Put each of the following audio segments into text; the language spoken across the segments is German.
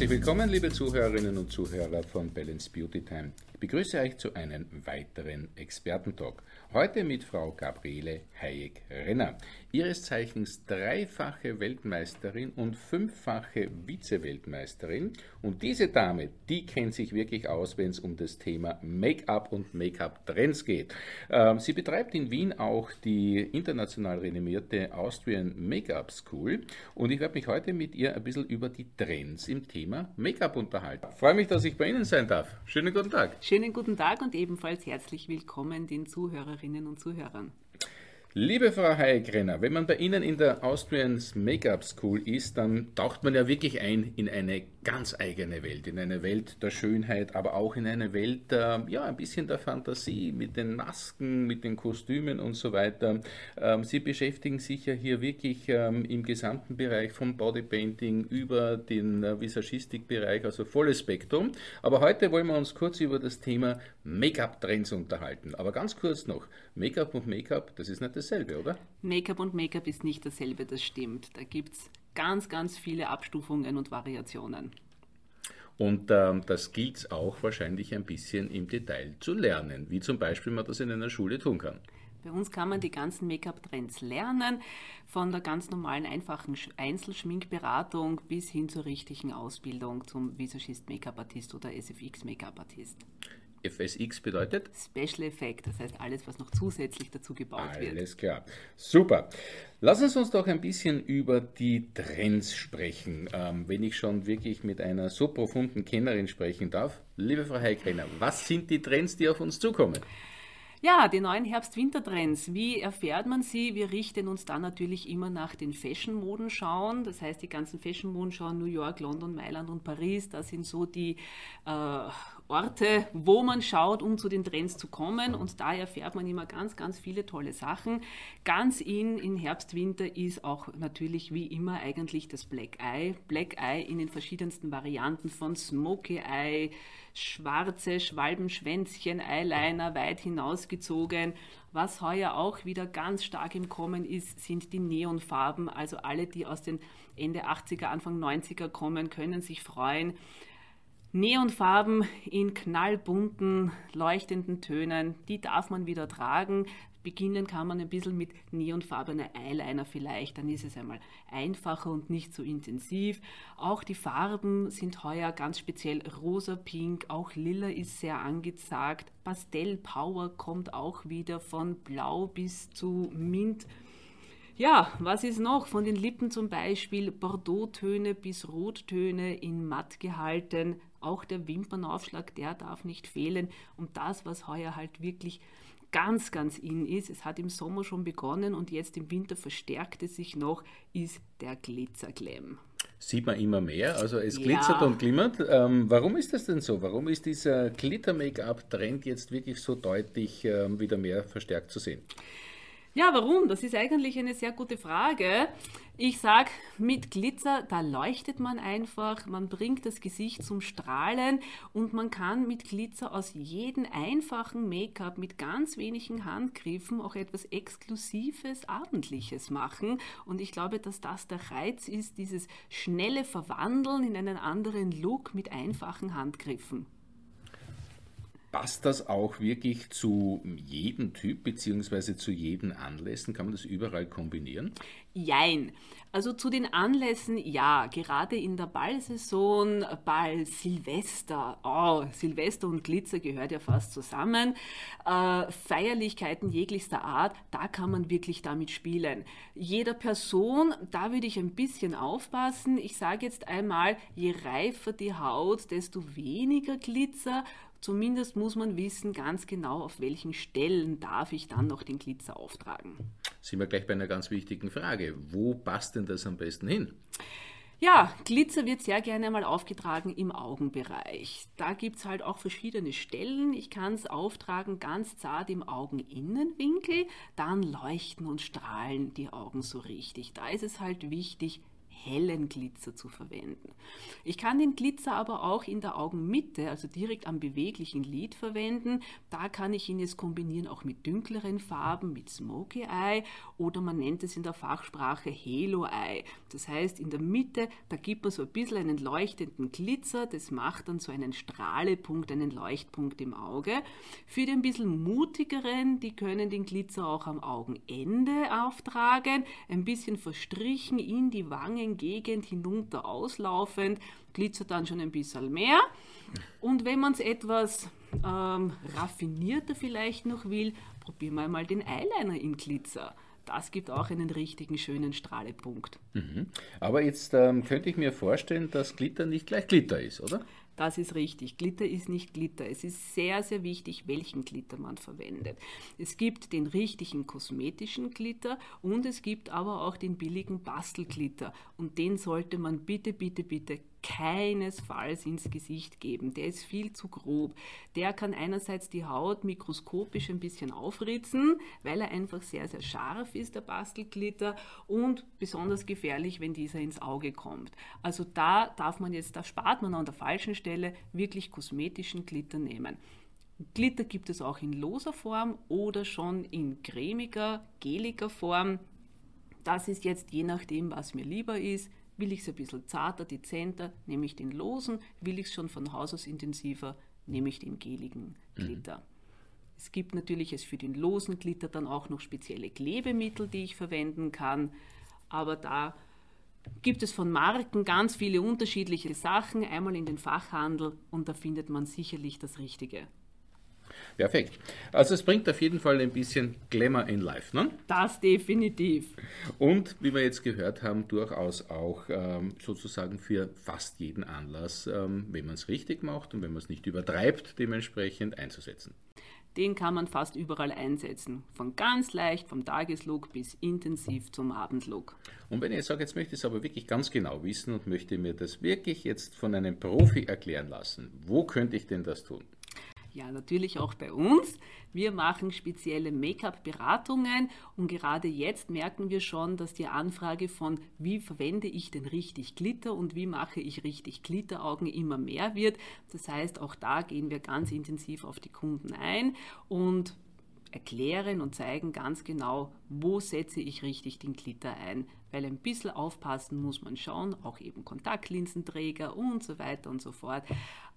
Herzlich willkommen, liebe Zuhörerinnen und Zuhörer von Balance Beauty Time. Begrüße euch zu einem weiteren Expertentalk. Heute mit Frau Gabriele Hayek-Renner, ihres Zeichens dreifache Weltmeisterin und fünffache Vize-Weltmeisterin. Und diese Dame, die kennt sich wirklich aus, wenn es um das Thema Make-up und Make-up-Trends geht. Ähm, sie betreibt in Wien auch die international renommierte Austrian Make-up School. Und ich werde mich heute mit ihr ein bisschen über die Trends im Thema Make-up unterhalten. Freue mich, dass ich bei Ihnen sein darf. Schönen guten Tag. Schönen guten Tag und ebenfalls herzlich willkommen den Zuhörerinnen und Zuhörern. Liebe Frau Hayek-Renner, wenn man bei Ihnen in der Austrian Make-up School ist, dann taucht man ja wirklich ein in eine ganz eigene Welt, in eine Welt der Schönheit, aber auch in eine Welt, äh, ja, ein bisschen der Fantasie mit den Masken, mit den Kostümen und so weiter. Ähm, Sie beschäftigen sich ja hier wirklich ähm, im gesamten Bereich vom Bodypainting über den äh, Visagistikbereich, also volles Spektrum. Aber heute wollen wir uns kurz über das Thema Make-up-Trends unterhalten. Aber ganz kurz noch, Make-up und Make-up, das ist nicht dasselbe, oder? Make-up und Make-up ist nicht dasselbe, das stimmt. Da gibt es ganz, ganz viele Abstufungen und Variationen. Und ähm, das gilt es auch wahrscheinlich ein bisschen im Detail zu lernen, wie zum Beispiel man das in einer Schule tun kann. Bei uns kann man die ganzen Make-up-Trends lernen, von der ganz normalen, einfachen Einzelschminkberatung bis hin zur richtigen Ausbildung zum Visagist Make-up-Artist oder SFX Make-up-Artist. FSX bedeutet? Special Effect, das heißt alles, was noch zusätzlich dazu gebaut alles wird. Alles klar. Super. Lass uns uns doch ein bisschen über die Trends sprechen. Ähm, wenn ich schon wirklich mit einer so profunden Kennerin sprechen darf. Liebe Frau Heikrenner, was sind die Trends, die auf uns zukommen? Ja, die neuen Herbst-Winter-Trends. Wie erfährt man sie? Wir richten uns dann natürlich immer nach den Fashion-Moden schauen. Das heißt, die ganzen Fashion-Moden schauen New York, London, Mailand und Paris. Das sind so die äh, Orte, wo man schaut, um zu den Trends zu kommen. Und da erfährt man immer ganz, ganz viele tolle Sachen. Ganz in, in Herbst, Winter ist auch natürlich wie immer eigentlich das Black Eye. Black Eye in den verschiedensten Varianten von Smoky Eye, schwarze Schwalbenschwänzchen, Eyeliner weit hinausgezogen. Was heuer auch wieder ganz stark im Kommen ist, sind die Neonfarben. Also alle, die aus den Ende 80er, Anfang 90er kommen, können sich freuen. Neonfarben in knallbunten, leuchtenden Tönen, die darf man wieder tragen. Beginnen kann man ein bisschen mit neonfarbener Eyeliner vielleicht, dann ist es einmal einfacher und nicht so intensiv. Auch die Farben sind heuer ganz speziell rosa, pink, auch lila ist sehr angesagt. Pastell Power kommt auch wieder von blau bis zu mint. Ja, was ist noch? Von den Lippen zum Beispiel Bordeaux-Töne bis Rottöne in matt gehalten. Auch der Wimpernaufschlag, der darf nicht fehlen. Und das, was heuer halt wirklich ganz, ganz in ist, es hat im Sommer schon begonnen und jetzt im Winter verstärkt es sich noch, ist der Glitzerglam. Sieht man immer mehr, also es ja. glitzert und glimmert. Ähm, warum ist das denn so? Warum ist dieser Glitter-Make-up-Trend jetzt wirklich so deutlich ähm, wieder mehr verstärkt zu sehen? Ja, warum? Das ist eigentlich eine sehr gute Frage. Ich sage, mit Glitzer, da leuchtet man einfach, man bringt das Gesicht zum Strahlen und man kann mit Glitzer aus jedem einfachen Make-up mit ganz wenigen Handgriffen auch etwas Exklusives, Abendliches machen. Und ich glaube, dass das der Reiz ist, dieses schnelle Verwandeln in einen anderen Look mit einfachen Handgriffen. Passt das auch wirklich zu jedem Typ bzw. zu jedem Anlässen? Kann man das überall kombinieren? Jein. Also zu den Anlässen, ja, gerade in der Ballsaison, Ball, Silvester, oh, Silvester und Glitzer gehört ja fast zusammen. Äh, Feierlichkeiten jeglichster Art, da kann man wirklich damit spielen. Jeder Person, da würde ich ein bisschen aufpassen. Ich sage jetzt einmal, je reifer die Haut, desto weniger Glitzer Zumindest muss man wissen ganz genau, auf welchen Stellen darf ich dann noch den Glitzer auftragen. Sind wir gleich bei einer ganz wichtigen Frage. Wo passt denn das am besten hin? Ja, Glitzer wird sehr gerne mal aufgetragen im Augenbereich. Da gibt es halt auch verschiedene Stellen. Ich kann es auftragen ganz zart im Augeninnenwinkel, dann leuchten und strahlen die Augen so richtig. Da ist es halt wichtig, hellen Glitzer zu verwenden. Ich kann den Glitzer aber auch in der Augenmitte, also direkt am beweglichen Lid verwenden. Da kann ich ihn jetzt kombinieren auch mit dunkleren Farben, mit Smoky Eye oder man nennt es in der Fachsprache Halo Eye. Das heißt, in der Mitte, da gibt man so ein bisschen einen leuchtenden Glitzer, das macht dann so einen Strahlepunkt, einen Leuchtpunkt im Auge. Für die ein bisschen mutigeren, die können den Glitzer auch am Augenende auftragen, ein bisschen verstrichen in die Wangengegend hinunter auslaufend, glitzert dann schon ein bisschen mehr. Und wenn man es etwas ähm, raffinierter vielleicht noch will, probieren wir mal den Eyeliner in Glitzer. Das gibt auch einen richtigen schönen Strahlepunkt. Mhm. Aber jetzt ähm, könnte ich mir vorstellen, dass Glitter nicht gleich Glitter ist, oder? Das ist richtig. Glitter ist nicht Glitter. Es ist sehr, sehr wichtig, welchen Glitter man verwendet. Es gibt den richtigen kosmetischen Glitter und es gibt aber auch den billigen Bastelglitter. Und den sollte man bitte, bitte, bitte keinesfalls ins Gesicht geben. Der ist viel zu grob. Der kann einerseits die Haut mikroskopisch ein bisschen aufritzen, weil er einfach sehr, sehr scharf ist, der Bastelglitter, und besonders gefährlich, wenn dieser ins Auge kommt. Also da darf man jetzt, da spart man an der falschen Stelle wirklich kosmetischen Glitter nehmen. Glitter gibt es auch in loser Form oder schon in cremiger, geliger Form. Das ist jetzt je nachdem, was mir lieber ist. Will ich es ein bisschen zarter, dezenter, nehme ich den losen. Will ich es schon von Haus aus intensiver, nehme ich den geligen. Glitter. Mhm. Es gibt natürlich es für den losen Glitter dann auch noch spezielle Klebemittel, die ich verwenden kann. Aber da gibt es von Marken ganz viele unterschiedliche Sachen, einmal in den Fachhandel und da findet man sicherlich das Richtige. Perfekt. Also es bringt auf jeden Fall ein bisschen Glamour in Life, ne? Das definitiv. Und wie wir jetzt gehört haben, durchaus auch ähm, sozusagen für fast jeden Anlass, ähm, wenn man es richtig macht und wenn man es nicht übertreibt, dementsprechend einzusetzen. Den kann man fast überall einsetzen. Von ganz leicht vom Tageslook bis intensiv zum Abendlook. Und wenn ich sage, jetzt möchte ich es aber wirklich ganz genau wissen und möchte mir das wirklich jetzt von einem Profi erklären lassen, wo könnte ich denn das tun? Ja, natürlich auch bei uns. Wir machen spezielle Make-up-Beratungen und gerade jetzt merken wir schon, dass die Anfrage von wie verwende ich denn richtig Glitter und wie mache ich richtig Glitteraugen immer mehr wird. Das heißt, auch da gehen wir ganz intensiv auf die Kunden ein und erklären und zeigen ganz genau, wo setze ich richtig den Glitter ein, weil ein bisschen aufpassen muss man schauen, auch eben Kontaktlinsenträger und so weiter und so fort.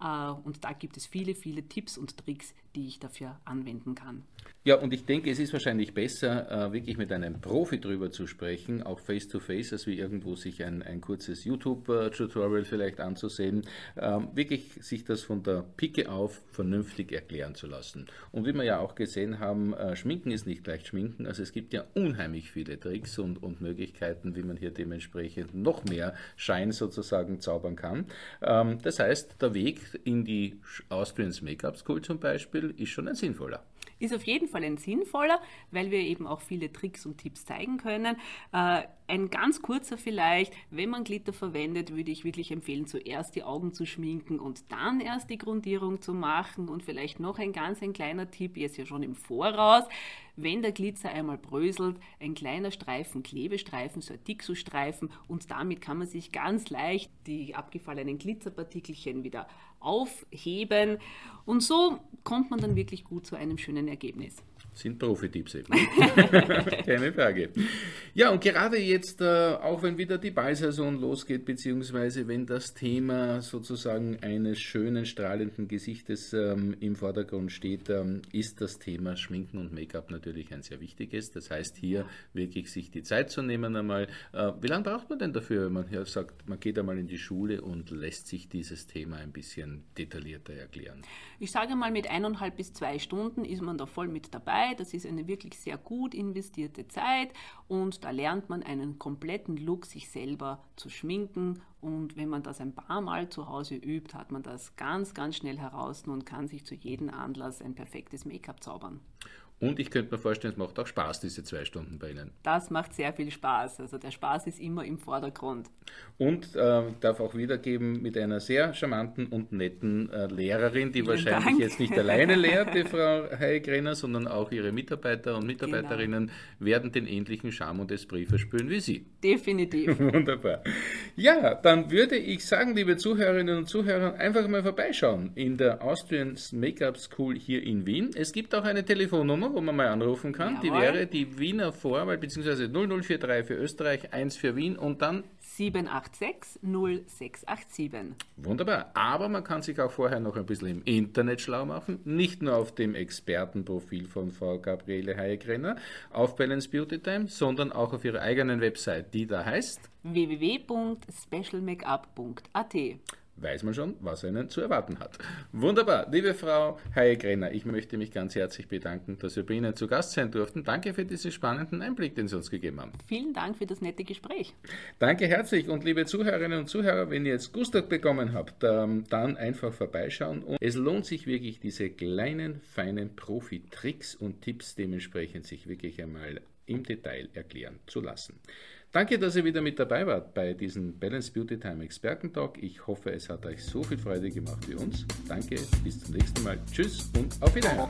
Äh, und da gibt es viele, viele Tipps und Tricks, die ich dafür anwenden kann. Ja, und ich denke, es ist wahrscheinlich besser, äh, wirklich mit einem Profi drüber zu sprechen, auch face to face, als wie irgendwo sich ein, ein kurzes YouTube-Tutorial vielleicht anzusehen. Ähm, wirklich sich das von der Picke auf vernünftig erklären zu lassen. Und wie wir ja auch gesehen haben, äh, Schminken ist nicht gleich Schminken. Also es gibt ja unheimlich viele Tricks und, und Möglichkeiten, wie man hier dementsprechend noch mehr Schein sozusagen zaubern kann. Ähm, das heißt, der Weg in die Austrians Make-up School zum Beispiel ist schon ein sinnvoller. Ist auf jeden Fall ein sinnvoller, weil wir eben auch viele Tricks und Tipps zeigen können. Äh, ein ganz kurzer vielleicht, wenn man Glitter verwendet, würde ich wirklich empfehlen, zuerst die Augen zu schminken und dann erst die Grundierung zu machen. Und vielleicht noch ein ganz ein kleiner Tipp, jetzt ja schon im Voraus, wenn der Glitzer einmal bröselt, ein kleiner Streifen Klebestreifen, so ein Dixo-Streifen und damit kann man sich ganz leicht die abgefallenen Glitzerpartikelchen wieder aufheben und so kommt man dann wirklich gut zu einem schönen Ergebnis. Sind Profi-Tipps eben. Keine Frage. Ja, und gerade jetzt, äh, auch wenn wieder die Ballsaison losgeht, beziehungsweise wenn das Thema sozusagen eines schönen, strahlenden Gesichtes ähm, im Vordergrund steht, ähm, ist das Thema Schminken und Make-up natürlich ein sehr wichtiges. Das heißt, hier wirklich sich die Zeit zu nehmen einmal. Äh, wie lange braucht man denn dafür, wenn man hier sagt, man geht einmal in die Schule und lässt sich dieses Thema ein bisschen detaillierter erklären? Ich sage mal, mit eineinhalb bis zwei Stunden ist man da voll mit dabei. Zeit. Das ist eine wirklich sehr gut investierte Zeit und da lernt man einen kompletten Look sich selber zu schminken Und wenn man das ein paar Mal zu Hause übt, hat man das ganz, ganz schnell heraus und kann sich zu jedem Anlass ein perfektes Make-up zaubern. Und ich könnte mir vorstellen, es macht auch Spaß, diese zwei Stunden bei Ihnen. Das macht sehr viel Spaß. Also der Spaß ist immer im Vordergrund. Und äh, darf auch wiedergeben mit einer sehr charmanten und netten äh, Lehrerin, die Vielen wahrscheinlich Dank. jetzt nicht alleine lehrt, die Frau Heigrenner, sondern auch ihre Mitarbeiter und Mitarbeiterinnen genau. werden den ähnlichen Charme und Esprit verspüren wie Sie. Definitiv. Wunderbar. Ja, dann würde ich sagen, liebe Zuhörerinnen und Zuhörer, einfach mal vorbeischauen in der Austrian Make-up School hier in Wien. Es gibt auch eine Telefonnummer wo man mal anrufen kann. Jawohl. Die wäre die Wiener Vorwahl, beziehungsweise 0043 für Österreich, 1 für Wien und dann 786 0687. Wunderbar. Aber man kann sich auch vorher noch ein bisschen im Internet schlau machen. Nicht nur auf dem Expertenprofil von Frau Gabriele Hayek-Renner auf Balance Beauty Time, sondern auch auf ihrer eigenen Website, die da heißt www.specialmakeup.at weiß man schon, was einen zu erwarten hat. Wunderbar. Liebe Frau Hayek-Renner, ich möchte mich ganz herzlich bedanken, dass wir bei Ihnen zu Gast sein durften. Danke für diesen spannenden Einblick, den Sie uns gegeben haben. Vielen Dank für das nette Gespräch. Danke herzlich und liebe Zuhörerinnen und Zuhörer, wenn ihr jetzt Gustav bekommen habt, ähm, dann einfach vorbeischauen. Und es lohnt sich wirklich, diese kleinen, feinen Profi-Tricks und Tipps dementsprechend sich wirklich einmal im Detail erklären zu lassen. Danke, dass ihr wieder mit dabei wart bei diesem Balance Beauty Time Experten-Talk. Ich hoffe, es hat euch so viel Freude gemacht wie uns. Danke, bis zum nächsten Mal. Tschüss und auf Wiedersehen.